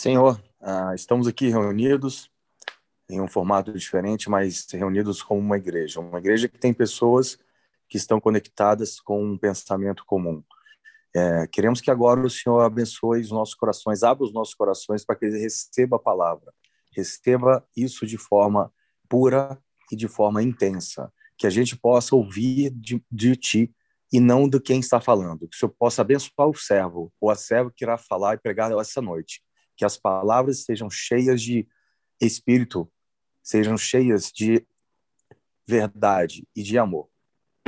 Senhor, ah, estamos aqui reunidos em um formato diferente, mas reunidos como uma igreja. Uma igreja que tem pessoas que estão conectadas com um pensamento comum. É, queremos que agora o Senhor abençoe os nossos corações, abra os nossos corações para que ele receba a palavra, receba isso de forma pura e de forma intensa, que a gente possa ouvir de, de Ti e não do quem está falando, que o Senhor possa abençoar o servo ou a serva que irá falar e pregar essa noite que as palavras sejam cheias de espírito, sejam cheias de verdade e de amor.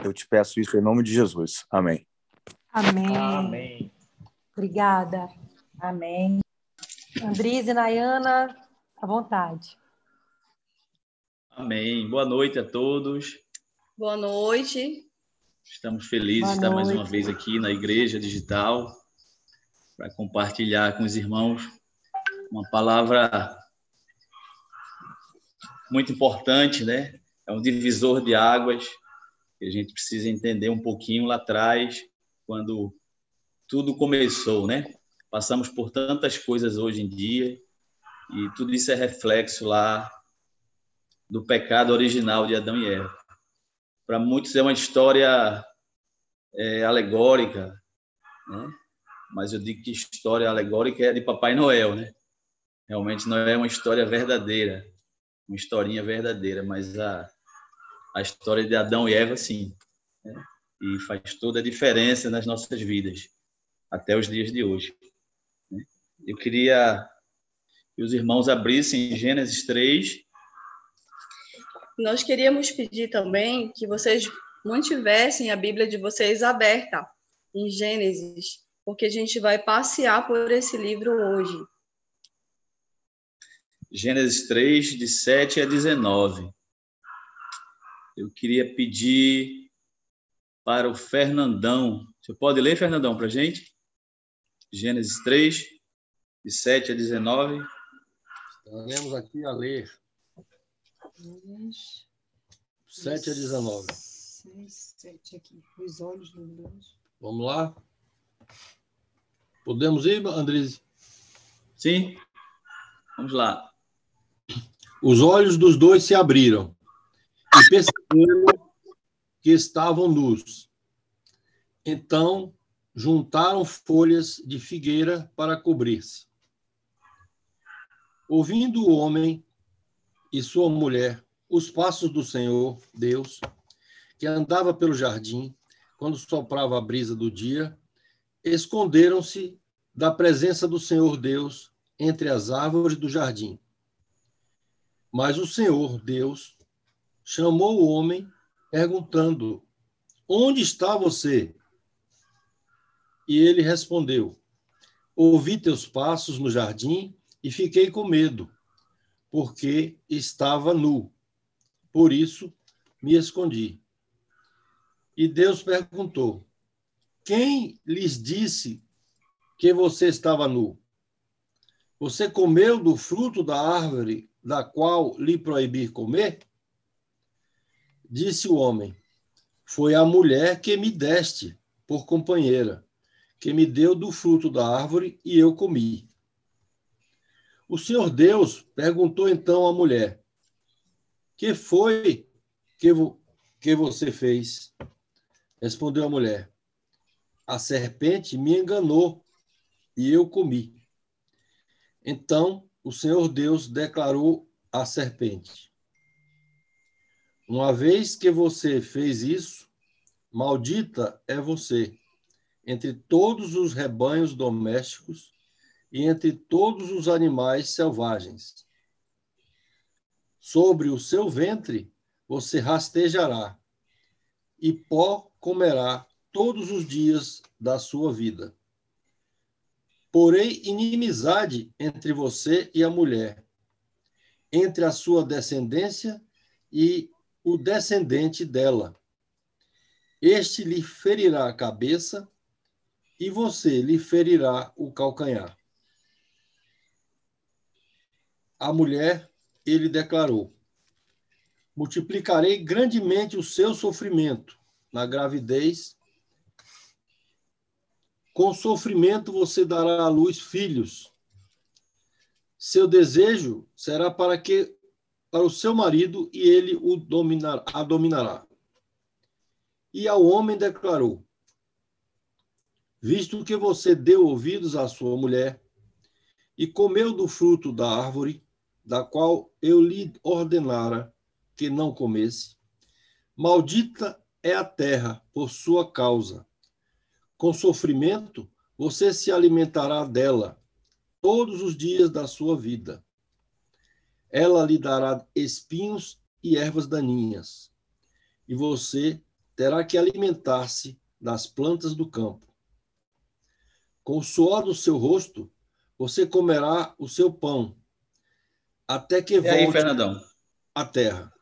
Eu te peço isso em nome de Jesus. Amém. Amém. Amém. Obrigada. Amém. Andrise e Nayana, à vontade. Amém. Boa noite a todos. Boa noite. Estamos felizes de estar mais uma vez aqui na Igreja Digital para compartilhar com os irmãos uma palavra muito importante, né? É um divisor de águas que a gente precisa entender um pouquinho lá atrás, quando tudo começou, né? Passamos por tantas coisas hoje em dia e tudo isso é reflexo lá do pecado original de Adão e Eva. Para muitos é uma história é, alegórica, né? mas eu digo que história alegórica é de Papai Noel, né? Realmente não é uma história verdadeira, uma historinha verdadeira, mas a, a história de Adão e Eva, sim. Né? E faz toda a diferença nas nossas vidas, até os dias de hoje. Né? Eu queria que os irmãos abrissem Gênesis 3. Nós queríamos pedir também que vocês mantivessem a Bíblia de vocês aberta em Gênesis, porque a gente vai passear por esse livro hoje. Gênesis 3, de 7 a 19. Eu queria pedir para o Fernandão. Você pode ler, Fernandão, para a gente? Gênesis 3, de 7 a 19. Estaremos aqui a ler. 7 a 19. 6, 7 aqui. Os olhos dos dois. Vamos lá? Podemos ir, Andres? Sim. Vamos lá. Os olhos dos dois se abriram e perceberam que estavam nus. Então juntaram folhas de figueira para cobrir-se. Ouvindo o homem e sua mulher os passos do Senhor Deus, que andava pelo jardim quando soprava a brisa do dia, esconderam-se da presença do Senhor Deus entre as árvores do jardim. Mas o Senhor, Deus, chamou o homem, perguntando: Onde está você? E ele respondeu: Ouvi teus passos no jardim e fiquei com medo, porque estava nu. Por isso me escondi. E Deus perguntou: Quem lhes disse que você estava nu? Você comeu do fruto da árvore da qual lhe proibir comer? Disse o homem: Foi a mulher que me deste por companheira, que me deu do fruto da árvore e eu comi. O Senhor Deus perguntou então à mulher: Que foi que, vo que você fez? Respondeu a mulher: A serpente me enganou e eu comi. Então o Senhor Deus declarou à serpente: Uma vez que você fez isso, maldita é você entre todos os rebanhos domésticos e entre todos os animais selvagens. Sobre o seu ventre você rastejará, e pó comerá todos os dias da sua vida. Porém, inimizade entre você e a mulher, entre a sua descendência e o descendente dela. Este lhe ferirá a cabeça e você lhe ferirá o calcanhar. A mulher, ele declarou: Multiplicarei grandemente o seu sofrimento na gravidez com sofrimento você dará à luz filhos. seu desejo será para que para o seu marido e ele o dominar, a dominará. E ao homem declarou: Visto que você deu ouvidos à sua mulher e comeu do fruto da árvore, da qual eu lhe ordenara que não comesse, maldita é a terra por sua causa. Com sofrimento você se alimentará dela todos os dias da sua vida. Ela lhe dará espinhos e ervas daninhas, e você terá que alimentar-se das plantas do campo. Com o suor do seu rosto, você comerá o seu pão, até que E aí, volte Fernandão? à terra.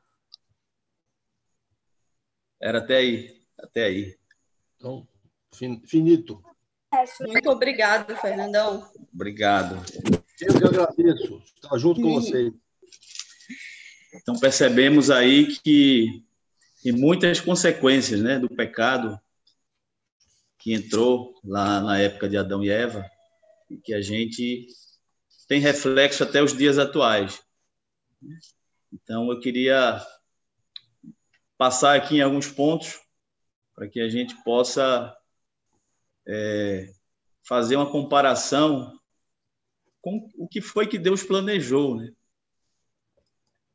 Era até aí, até aí. Então, finito. Muito obrigado, Fernandão. Obrigado. Eu que agradeço estar junto com vocês. Então percebemos aí que tem muitas consequências, né, do pecado que entrou lá na época de Adão e Eva e que a gente tem reflexo até os dias atuais. Então eu queria passar aqui em alguns pontos para que a gente possa é, fazer uma comparação com o que foi que Deus planejou, né?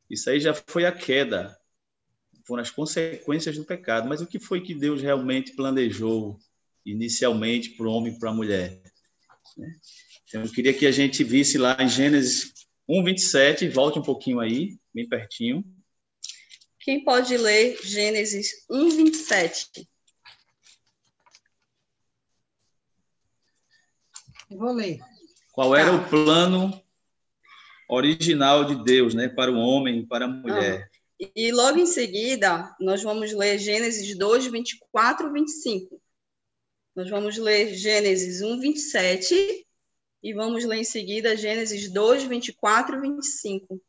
Isso aí já foi a queda, foram as consequências do pecado. Mas o que foi que Deus realmente planejou inicialmente para o homem e para a mulher? né? Então, eu queria que a gente visse lá em Gênesis 1, 27, volte um pouquinho aí, bem pertinho. Quem pode ler Gênesis 1, 27? Vou ler. Qual era o plano original de Deus, né, para o homem e para a mulher? E logo em seguida, nós vamos ler Gênesis 2, 24 e 25. Nós vamos ler Gênesis 1, 27 e vamos ler em seguida Gênesis 2, 24 e 25.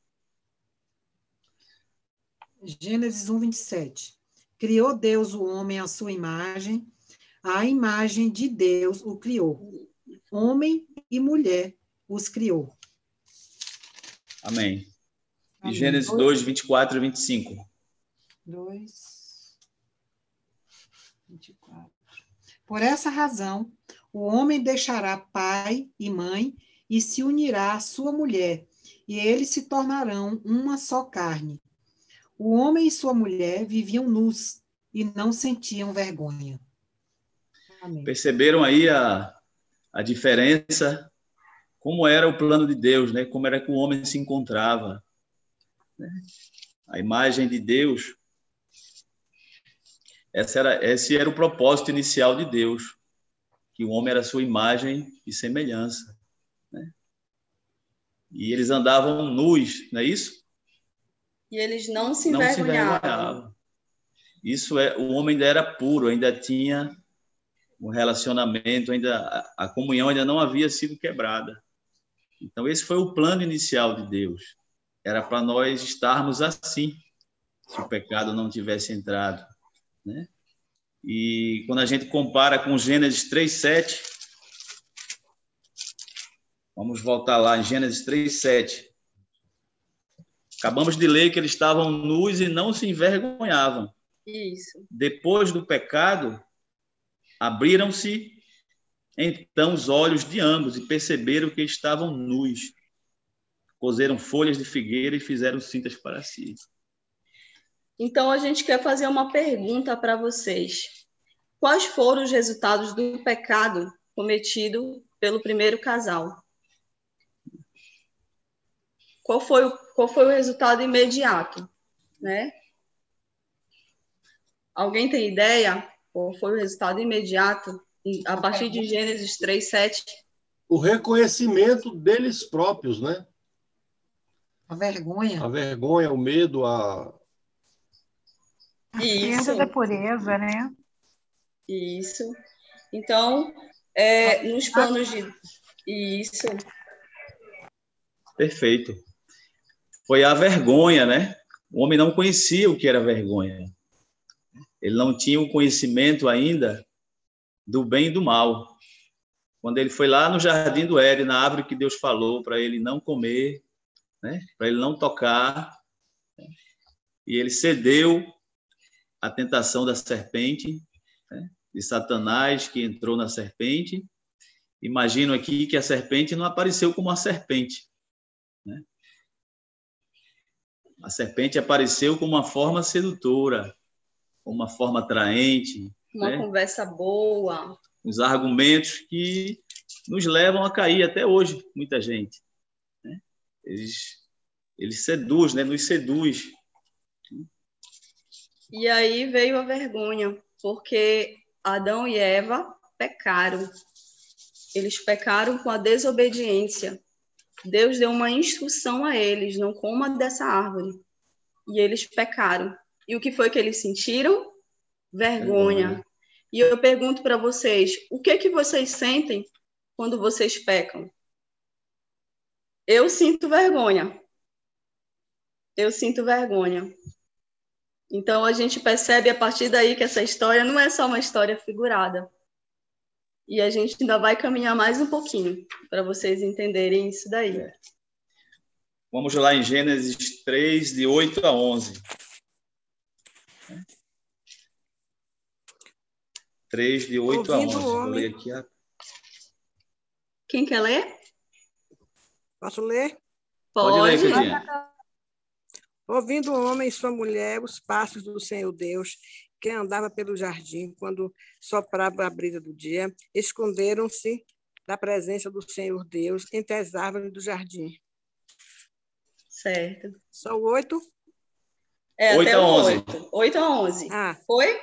Gênesis 1, 27. Criou Deus o homem à sua imagem, a imagem de Deus o criou. Homem e mulher os criou. Amém. E Amém. Gênesis 2, 24 e 25. 2, 24. Por essa razão, o homem deixará pai e mãe e se unirá à sua mulher, e eles se tornarão uma só carne. O homem e sua mulher viviam nus e não sentiam vergonha. Amém. Perceberam aí a, a diferença? Como era o plano de Deus, né? Como era que o homem se encontrava. né? A imagem de Deus. Essa era, esse era o propósito inicial de Deus, que o homem era sua imagem e semelhança. né? E eles andavam nus, não é isso? E eles não se não se envergonhavam. envergonhavam. Isso é, o homem ainda era puro, ainda tinha um relacionamento, ainda a, a comunhão ainda não havia sido quebrada. Então esse foi o plano inicial de Deus. Era para nós estarmos assim, se o pecado não tivesse entrado, né? E quando a gente compara com Gênesis 3:7, vamos voltar lá em Gênesis 3:7. Acabamos de ler que eles estavam nus e não se envergonhavam. Isso. Depois do pecado, abriram-se então os olhos de ambos e perceberam que estavam nus. Cozeram folhas de figueira e fizeram cintas para si. Então a gente quer fazer uma pergunta para vocês. Quais foram os resultados do pecado cometido pelo primeiro casal? Qual foi o, qual foi o resultado imediato, né? Alguém tem ideia? Qual foi o resultado imediato a partir de Gênesis 3, 7? O reconhecimento deles próprios, né? A vergonha. A vergonha, o medo, a, A perda da pureza, né? Isso. Então, é, nos planos de. Isso. Perfeito. Foi a vergonha, né? O homem não conhecia o que era vergonha. Ele não tinha o conhecimento ainda do bem e do mal. quando ele foi lá no jardim do Éden, na árvore que Deus falou para ele não comer, né? para ele não tocar, né? e ele cedeu à tentação da serpente, né? de Satanás que entrou na serpente. Imagino aqui que a serpente não apareceu como uma serpente. Né? A serpente apareceu como uma forma sedutora, uma forma atraente. Uma né? conversa boa. Os argumentos que nos levam a cair até hoje, muita gente. Né? Eles, eles seduz, né? nos seduz. E aí veio a vergonha, porque Adão e Eva pecaram. Eles pecaram com a desobediência. Deus deu uma instrução a eles, não coma dessa árvore. E eles pecaram. E o que foi que eles sentiram? Vergonha. Vergonha. E eu pergunto para vocês, o que que vocês sentem quando vocês pecam? Eu sinto vergonha. Eu sinto vergonha. Então a gente percebe a partir daí que essa história não é só uma história figurada. E a gente ainda vai caminhar mais um pouquinho para vocês entenderem isso daí. É. Vamos lá em Gênesis 3, de 8 a 11. 3, de 8 Ouvindo a 11. Vou ler aqui a... Quem quer ler? Posso ler? Pode, Pode ler, Ouvindo o homem e sua mulher os passos do Senhor Deus, que andava pelo jardim quando soprava a brisa do dia, esconderam-se da presença do Senhor Deus entre as árvores do jardim. Certo. São oito? É, 8 até a 11. 8. 8 a 11. Ah. Foi?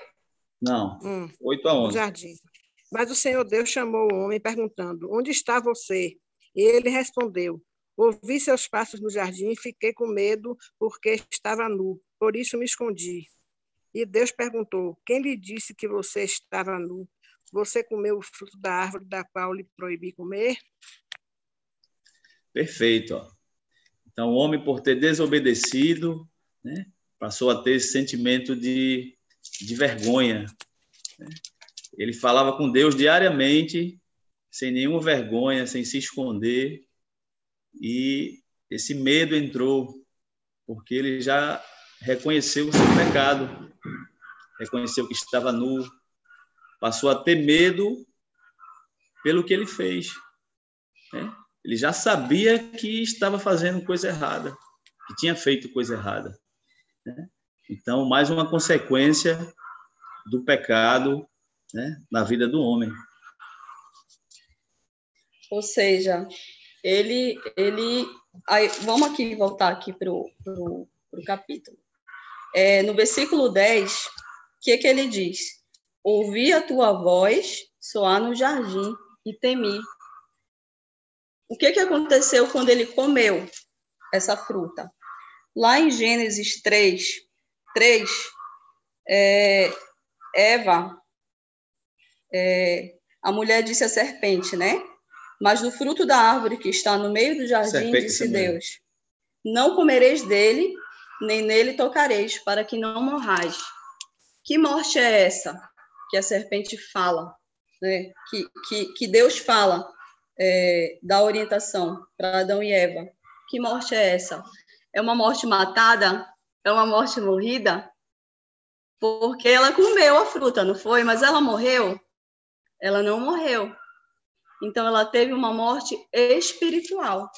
Não. Hum. 8 a 11. No jardim. Mas o Senhor Deus chamou o homem, perguntando: Onde está você? E ele respondeu: Ouvi seus passos no jardim e fiquei com medo porque estava nu. Por isso me escondi. E Deus perguntou: Quem lhe disse que você estava nu? Você comeu o fruto da árvore da qual lhe proibi comer? Perfeito. Ó. Então, o homem, por ter desobedecido, né, passou a ter esse sentimento de, de vergonha. Ele falava com Deus diariamente, sem nenhuma vergonha, sem se esconder, e esse medo entrou, porque ele já reconheceu o seu pecado, reconheceu que estava nu, passou a ter medo pelo que ele fez. Né? Ele já sabia que estava fazendo coisa errada, que tinha feito coisa errada. Né? Então, mais uma consequência do pecado né, na vida do homem. Ou seja, ele, ele, aí, vamos aqui voltar aqui para o capítulo. É, no versículo 10, o que, que ele diz? Ouvi a tua voz soar no jardim e temi. O que, que aconteceu quando ele comeu essa fruta? Lá em Gênesis 3, 3 é, Eva é, a mulher disse à serpente, né? Mas do fruto da árvore que está no meio do jardim, serpente disse também. Deus: Não comereis dele, nem nele tocareis, para que não morrais. Que morte é essa que a serpente fala, né? que, que, que Deus fala, é, da orientação para Adão e Eva? Que morte é essa? É uma morte matada? É uma morte morrida? Porque ela comeu a fruta, não foi? Mas ela morreu? ela não morreu. Então, ela teve uma morte espiritual.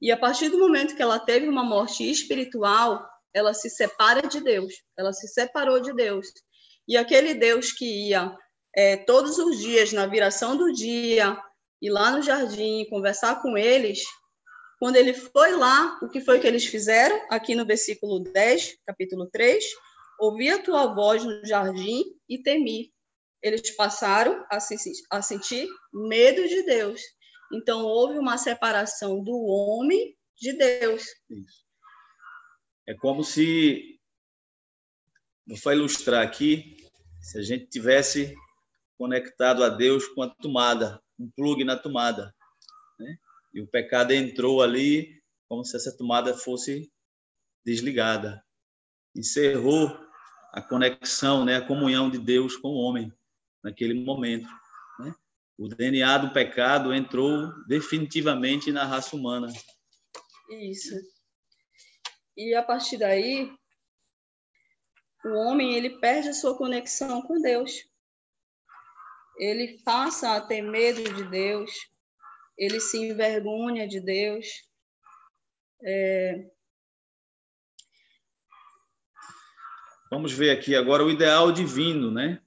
E a partir do momento que ela teve uma morte espiritual, ela se separa de Deus, ela se separou de Deus. E aquele Deus que ia é, todos os dias, na viração do dia, ir lá no jardim, conversar com eles, quando ele foi lá, o que foi que eles fizeram? Aqui no versículo 10, capítulo 3, ouvi a tua voz no jardim e temi, eles passaram a, se, a sentir medo de Deus. Então, houve uma separação do homem de Deus. Isso. É como se, vou ilustrar aqui, se a gente tivesse conectado a Deus com a tomada, um plug na tomada? E o pecado entrou ali como se essa tomada fosse desligada. Encerrou a conexão, né, a comunhão de Deus com o homem naquele momento. Né? O DNA do pecado entrou definitivamente na raça humana. Isso. E a partir daí, o homem ele perde a sua conexão com Deus. Ele passa a ter medo de Deus, ele se envergonha de Deus. É... Vamos ver aqui agora o ideal divino, né?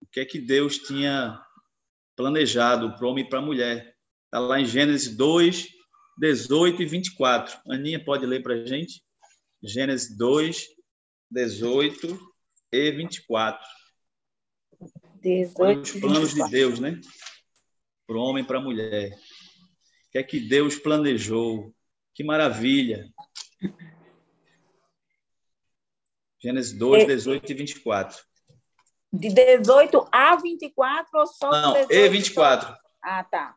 O que é que Deus tinha planejado para o homem e para a mulher. Está lá em Gênesis 2, 18 e 24. Aninha, pode ler para a gente? Gênesis 2, 18 e 24. 18, Olha os planos 24. de Deus, né? Para o homem e para a mulher. Que é que Deus planejou? Que maravilha! Gênesis 2, É. 18 e 24. De 18 a 24 ou só Não, 18? e 24. Ah, tá.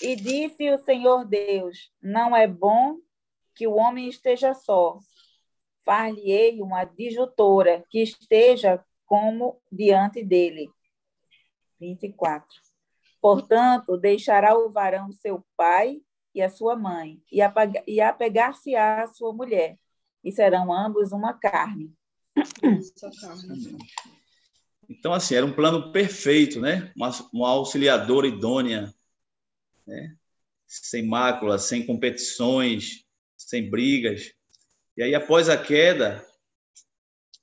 E disse o Senhor Deus: Não é bom que o homem esteja só. Far-lhe-ei uma adjutora que esteja como diante dele. 24. Portanto, deixará o varão seu pai e a sua mãe, e apegar-se-á à sua mulher, e serão ambos uma carne. Então, assim, era um plano perfeito, né? Uma, uma auxiliadora idônea, né? sem mácula, sem competições, sem brigas. E aí, após a queda,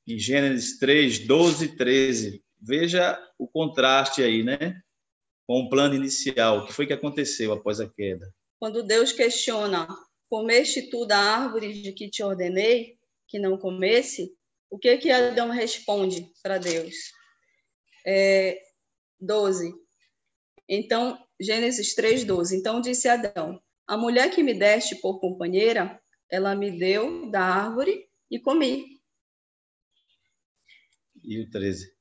em Gênesis 3, 12 e 13, veja o contraste aí, né? Com o plano inicial. O que foi que aconteceu após a queda? Quando Deus questiona, comeste tu da árvore de que te ordenei que não comesse? O que que Adão responde para Deus? É, 12. Então, Gênesis 3, 12. Então disse Adão: A mulher que me deste por companheira, ela me deu da árvore e comi. E o 13.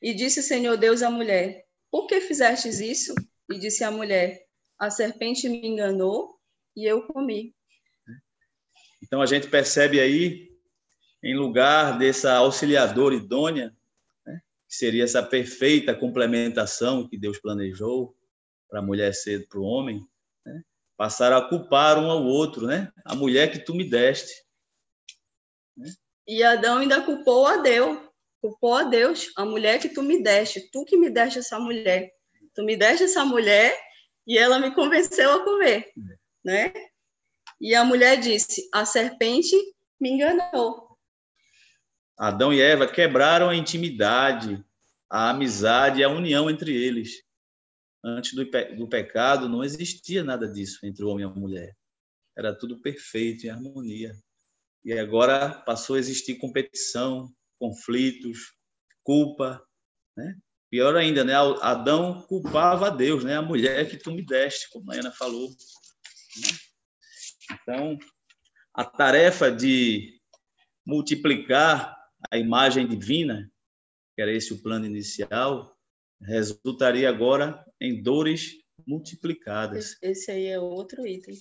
E disse o Senhor Deus à mulher: Por que fizestes isso? E disse a mulher: A serpente me enganou e eu comi. Então, a gente percebe aí, em lugar dessa auxiliadora idônea, né, que seria essa perfeita complementação que Deus planejou para a mulher ser para o homem, né, passaram a culpar um ao outro, né? A mulher que tu me deste. E Adão ainda culpou a Deus, culpou a Deus, a mulher que tu me deste, tu que me deste essa mulher. Tu me deste essa mulher e ela me convenceu a comer, né? E a mulher disse: "A serpente me enganou". Adão e Eva quebraram a intimidade, a amizade a união entre eles. Antes do, pe do pecado, não existia nada disso entre o homem e a mulher. Era tudo perfeito, em harmonia. E agora passou a existir competição, conflitos, culpa. Né? Pior ainda, né? Adão culpava a Deus, né? a mulher que tu me deste, como a Ana falou. Então, a tarefa de multiplicar a imagem divina, que era esse o plano inicial, resultaria agora em dores multiplicadas. Esse aí é outro item.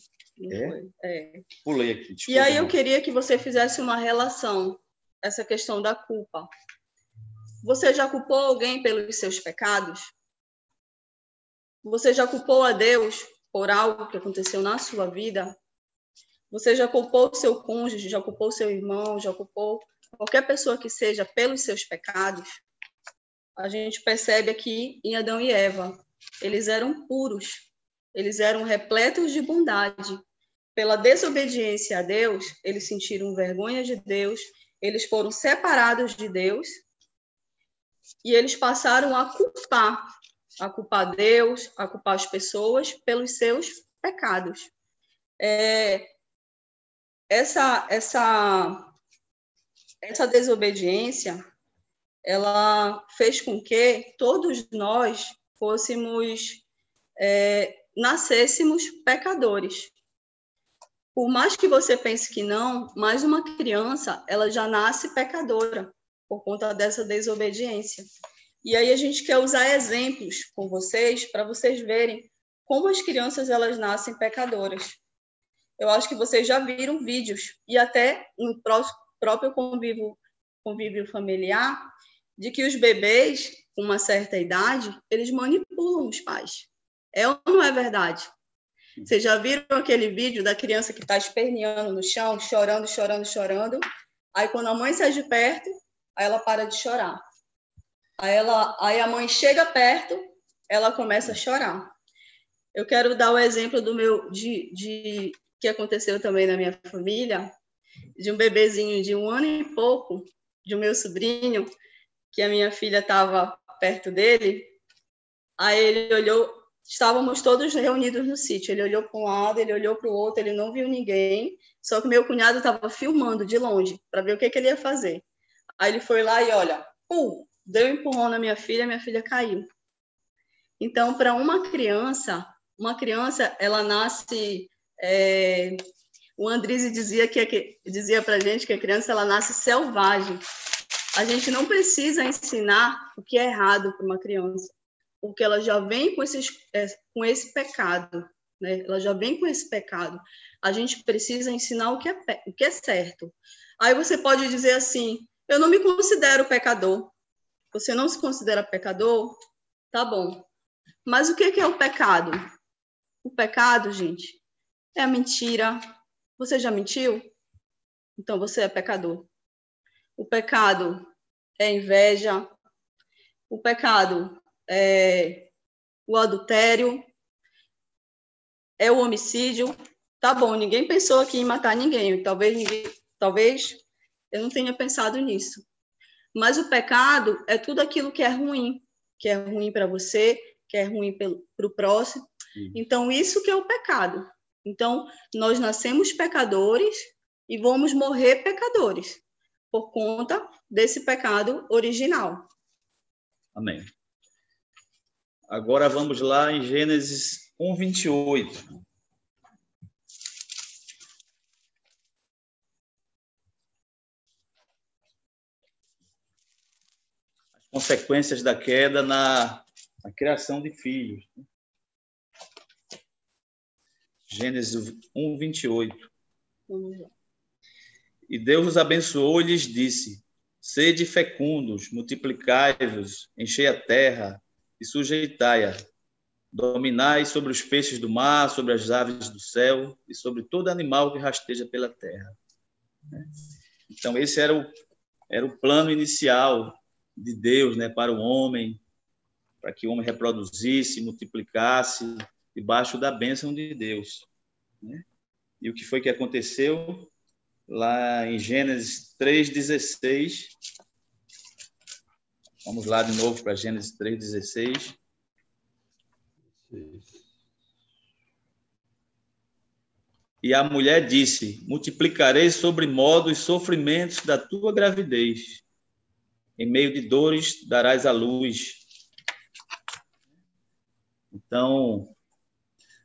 É? é? Pulei aqui. E aí eu queria que você fizesse uma relação, essa questão da culpa. Você já culpou alguém pelos seus pecados? Você já culpou a Deus por algo que aconteceu na sua vida? Você já culpou seu cônjuge, já culpou seu irmão, já culpou qualquer pessoa que seja pelos seus pecados? A gente percebe aqui em Adão e Eva, eles eram puros, eles eram repletos de bondade. Pela desobediência a Deus, eles sentiram vergonha de Deus, eles foram separados de Deus e eles passaram a culpar, a culpar Deus, a culpar as pessoas pelos seus pecados. É, essa, essa, essa desobediência, ela fez com que todos nós fôssemos, é, nascêssemos pecadores. Por mais que você pense que não, mas uma criança, ela já nasce pecadora por conta dessa desobediência. E aí a gente quer usar exemplos com vocês para vocês verem como as crianças elas nascem pecadoras. Eu acho que vocês já viram vídeos e até no próprio convívio, convívio familiar de que os bebês com uma certa idade eles manipulam os pais. É ou não é verdade? Vocês já viram aquele vídeo da criança que está esperneando no chão, chorando, chorando, chorando? Aí quando a mãe sai de perto, aí ela para de chorar. Aí, ela, aí a mãe chega perto, ela começa a chorar. Eu quero dar o exemplo do meu de, de que aconteceu também na minha família, de um bebezinho de um ano e pouco, de um meu sobrinho, que a minha filha estava perto dele. Aí ele olhou, estávamos todos reunidos no sítio. Ele olhou para um lado, ele olhou para o outro, ele não viu ninguém. Só que meu cunhado estava filmando de longe para ver o que, que, ele ia fazer. Aí ele foi lá e olha, pum, deu um empurrão na minha filha, minha filha caiu. Então, para uma criança, uma criança, ela nasce. É, o Andrise dizia que dizia para gente que a criança ela nasce selvagem. A gente não precisa ensinar o que é errado para uma criança, porque ela já vem com, esses, é, com esse pecado, né? Ela já vem com esse pecado. A gente precisa ensinar o que é, o que é certo. Aí você pode dizer assim: eu não me considero pecador. Você não se considera pecador? Tá bom. Mas o que é o pecado? O pecado, gente, é a mentira. Você já mentiu? Então você é pecador. O pecado é inveja. O pecado é o adultério. É o homicídio. Tá bom, ninguém pensou aqui em matar ninguém. Talvez ninguém, talvez eu não tenha pensado nisso. Mas o pecado é tudo aquilo que é ruim, que é ruim para você, que é ruim para o próximo. Então, isso que é o pecado. Então, nós nascemos pecadores e vamos morrer pecadores por conta desse pecado original. Amém. Agora vamos lá em Gênesis 1, 28. As consequências da queda na a criação de filhos. Gênesis 1, 28. E Deus os abençoou e lhes disse: Sede fecundos, multiplicai-vos, enchei a terra e sujeitai-a. Dominai sobre os peixes do mar, sobre as aves do céu e sobre todo animal que rasteja pela terra. Então, esse era o, era o plano inicial de Deus né, para o homem, para que o homem reproduzisse, multiplicasse, debaixo da bênção de Deus. Né? E o que foi que aconteceu? Lá em Gênesis 3,16. Vamos lá de novo para Gênesis 3,16. E a mulher disse: Multiplicarei sobre modo os sofrimentos da tua gravidez. Em meio de dores darás à luz então,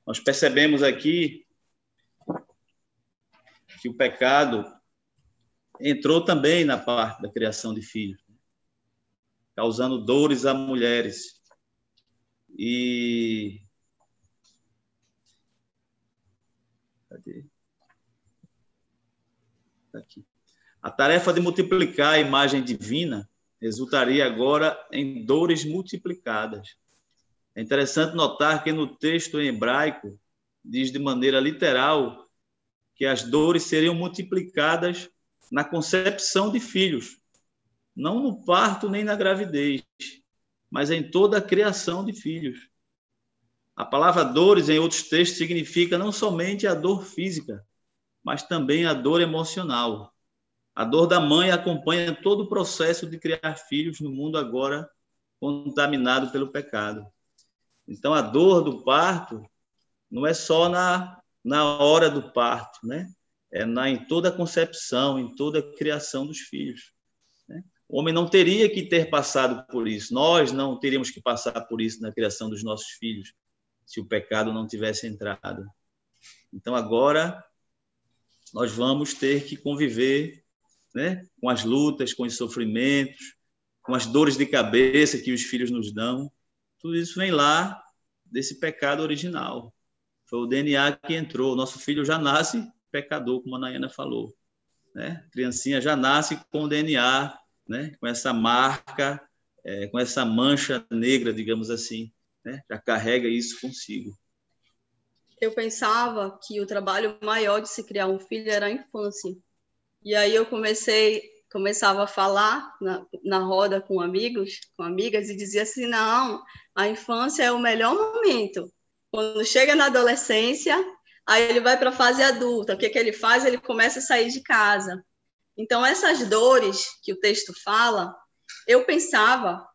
nós percebemos aqui que o pecado entrou também na parte da criação de filhos, causando dores a mulheres. E Cadê? Tá aqui. A tarefa de multiplicar a imagem divina resultaria agora em dores multiplicadas. É interessante notar que no texto em hebraico diz de maneira literal que as dores seriam multiplicadas na concepção de filhos, não no parto nem na gravidez, mas em toda a criação de filhos. A palavra dores em outros textos significa não somente a dor física, mas também a dor emocional. A dor da mãe acompanha todo o processo de criar filhos no mundo agora contaminado pelo pecado. Então, a dor do parto não é só na, na hora do parto, né? É na, em toda a concepção, em toda a criação dos filhos. O homem não teria que ter passado por isso. Nós não teríamos que passar por isso na criação dos nossos filhos, se o pecado não tivesse entrado. Então, agora, nós vamos ter que conviver né, com as lutas, com os sofrimentos, com as dores de cabeça que os filhos nos dão, tudo isso vem lá desse pecado original. Foi o DNA que entrou. Nosso filho já nasce pecador, como a Nayana falou. Né? A criancinha já nasce com o DNA, né? com essa marca, é, com essa mancha negra, digamos assim, né? já carrega isso consigo. Eu pensava que o trabalho maior de se criar um filho era a infância. E aí eu comecei, começava a falar na, na roda com amigos, com amigas, e dizia assim: não, a infância é o melhor momento. Quando chega na adolescência, aí ele vai para a fase adulta. O que, que ele faz? Ele começa a sair de casa. Então, essas dores que o texto fala, eu pensava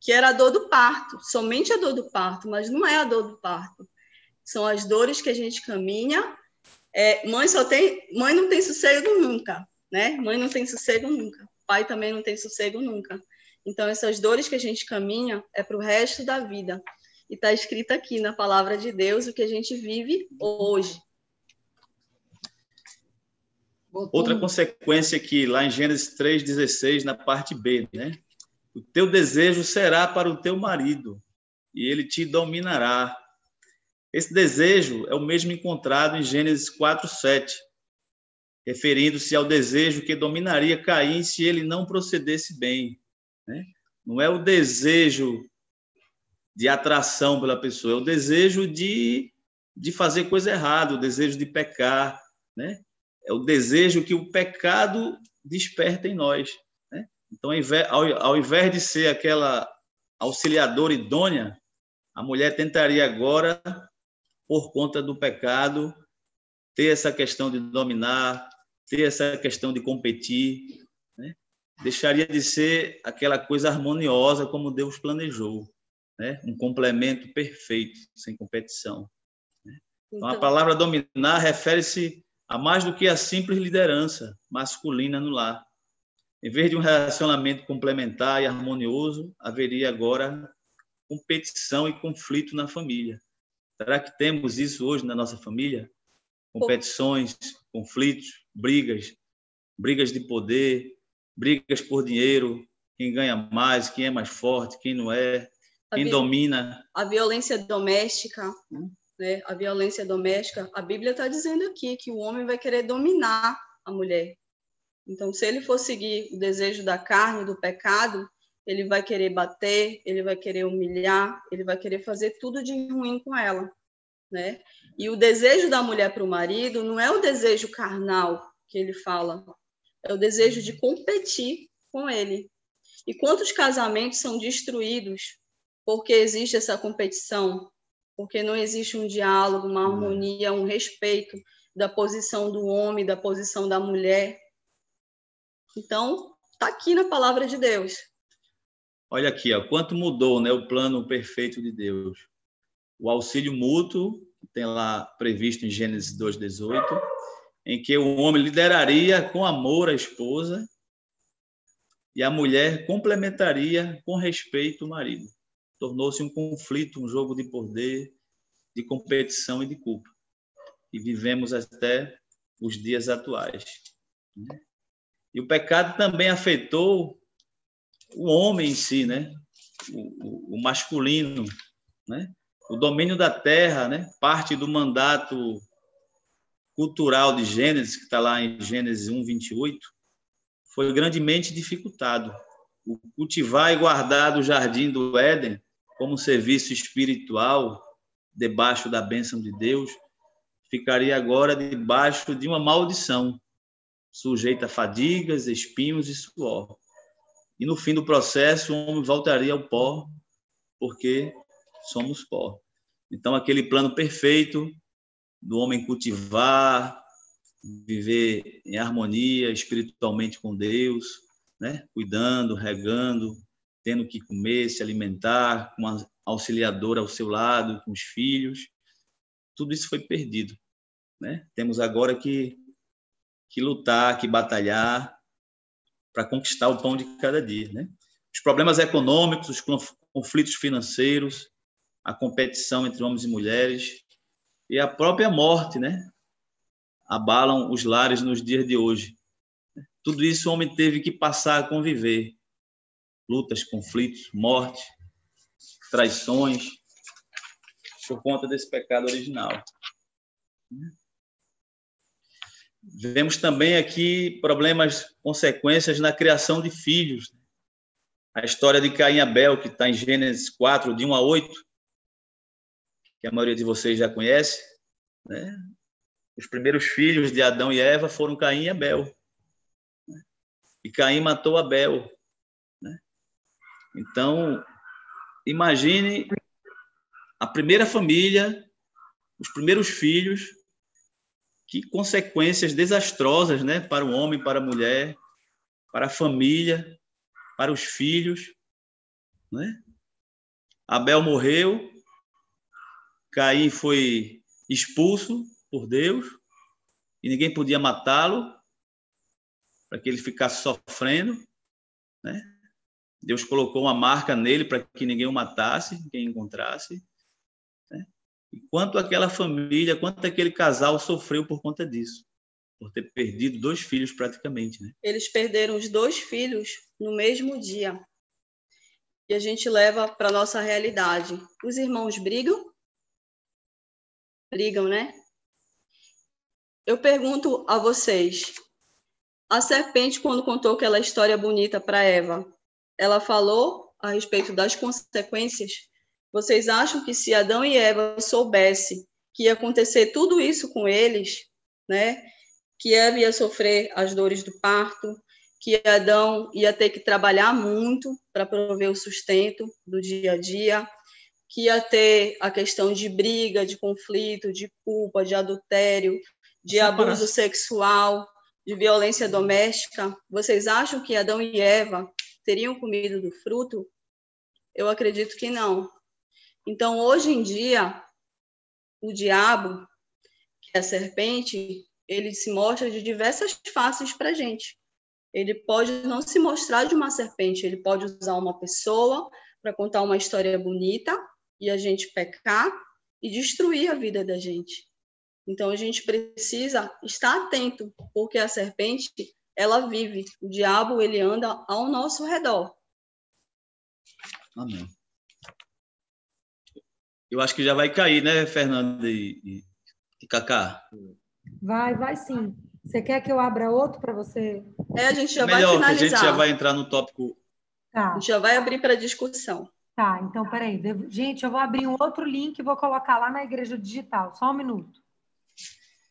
que era a dor do parto, somente a dor do parto, mas não é a dor do parto. São as dores que a gente caminha. É, mãe só tem, mãe não tem sossego nunca, né? Mãe não tem sossego nunca. Pai também não tem sossego nunca. Então essas dores que a gente caminha é para o resto da vida. E está escrito aqui na palavra de Deus o que a gente vive hoje. Outra consequência que lá em Gênesis 3:16 na parte B, né? O teu desejo será para o teu marido, e ele te dominará. Esse desejo é o mesmo encontrado em Gênesis 4:7, referindo-se ao desejo que dominaria Caim se ele não procedesse bem. Né? Não é o desejo de atração pela pessoa, é o desejo de, de fazer coisa errada, o desejo de pecar. Né? É o desejo que o pecado desperta em nós. Então, ao invés de ser aquela auxiliadora idônea, a mulher tentaria agora, por conta do pecado, ter essa questão de dominar, ter essa questão de competir, né? deixaria de ser aquela coisa harmoniosa como Deus planejou, né? um complemento perfeito, sem competição. Né? Então, a então palavra dominar refere-se a mais do que a simples liderança masculina no lar. Em vez de um relacionamento complementar e harmonioso, haveria agora competição e conflito na família. Será que temos isso hoje na nossa família? Competições, conflitos, brigas, brigas de poder, brigas por dinheiro, quem ganha mais, quem é mais forte, quem não é, quem a domina. A violência doméstica, né? A violência doméstica, a Bíblia está dizendo aqui que o homem vai querer dominar a mulher. Então, se ele for seguir o desejo da carne, do pecado, ele vai querer bater, ele vai querer humilhar, ele vai querer fazer tudo de ruim com ela, né? E o desejo da mulher para o marido não é o desejo carnal que ele fala, é o desejo de competir com ele. E quantos casamentos são destruídos porque existe essa competição, porque não existe um diálogo, uma harmonia, um respeito da posição do homem, da posição da mulher, então, está aqui na palavra de Deus. Olha aqui, ó, quanto mudou né, o plano perfeito de Deus. O auxílio mútuo, tem lá previsto em Gênesis 2,18, em que o homem lideraria com amor a esposa e a mulher complementaria com respeito o marido. Tornou-se um conflito, um jogo de poder, de competição e de culpa. E vivemos até os dias atuais. Né? E o pecado também afetou o homem em si, né? O, o, masculino, né? O domínio da terra, né? Parte do mandato cultural de Gênesis, que está lá em Gênesis 1, 28, foi grandemente dificultado. O cultivar e guardar do jardim do Éden como serviço espiritual, debaixo da bênção de Deus, ficaria agora debaixo de uma maldição sujeita a fadigas, espinhos e suor. E no fim do processo, o homem voltaria ao pó, porque somos pó. Então, aquele plano perfeito do homem cultivar, viver em harmonia espiritualmente com Deus, né? cuidando, regando, tendo que comer, se alimentar, com uma auxiliadora ao seu lado, com os filhos, tudo isso foi perdido. Né? Temos agora que que lutar, que batalhar para conquistar o pão de cada dia, né? Os problemas econômicos, os conflitos financeiros, a competição entre homens e mulheres e a própria morte, né? Abalam os lares nos dias de hoje. Tudo isso o homem teve que passar a conviver. Lutas, conflitos, morte, traições, por conta desse pecado original. Vemos também aqui problemas, consequências na criação de filhos. A história de Caim e Abel, que está em Gênesis 4, de 1 a 8, que a maioria de vocês já conhece, né? Os primeiros filhos de Adão e Eva foram Caim e Abel. E Caim matou Abel. Então, imagine a primeira família, os primeiros filhos, que consequências desastrosas né, para o homem, para a mulher, para a família, para os filhos. Né? Abel morreu, Caim foi expulso por Deus e ninguém podia matá-lo para que ele ficasse sofrendo, né? Deus colocou uma marca nele para que ninguém o matasse, quem encontrasse. Né? E quanto aquela família, quanto aquele casal sofreu por conta disso, por ter perdido dois filhos praticamente, né? Eles perderam os dois filhos no mesmo dia. E a gente leva para nossa realidade. Os irmãos brigam? Brigam, né? Eu pergunto a vocês: a serpente, quando contou aquela história bonita para Eva, ela falou a respeito das consequências? Vocês acham que se Adão e Eva soubessem que ia acontecer tudo isso com eles, né? Que Eva ia sofrer as dores do parto, que Adão ia ter que trabalhar muito para prover o sustento do dia a dia, que ia ter a questão de briga, de conflito, de culpa, de adultério, de abuso sexual, de violência doméstica, vocês acham que Adão e Eva teriam comido do fruto? Eu acredito que não. Então, hoje em dia, o diabo, que é a serpente, ele se mostra de diversas faces para a gente. Ele pode não se mostrar de uma serpente, ele pode usar uma pessoa para contar uma história bonita e a gente pecar e destruir a vida da gente. Então a gente precisa estar atento, porque a serpente, ela vive, o diabo ele anda ao nosso redor. Amém. Eu acho que já vai cair, né, Fernanda e, e, e Cacá? Vai, vai sim. Você quer que eu abra outro para você? É, a gente já Melhor, vai finalizar. a gente já vai entrar no tópico. Tá. A gente já vai abrir para discussão. Tá, então peraí. Gente, eu vou abrir um outro link e vou colocar lá na Igreja Digital. Só um minuto.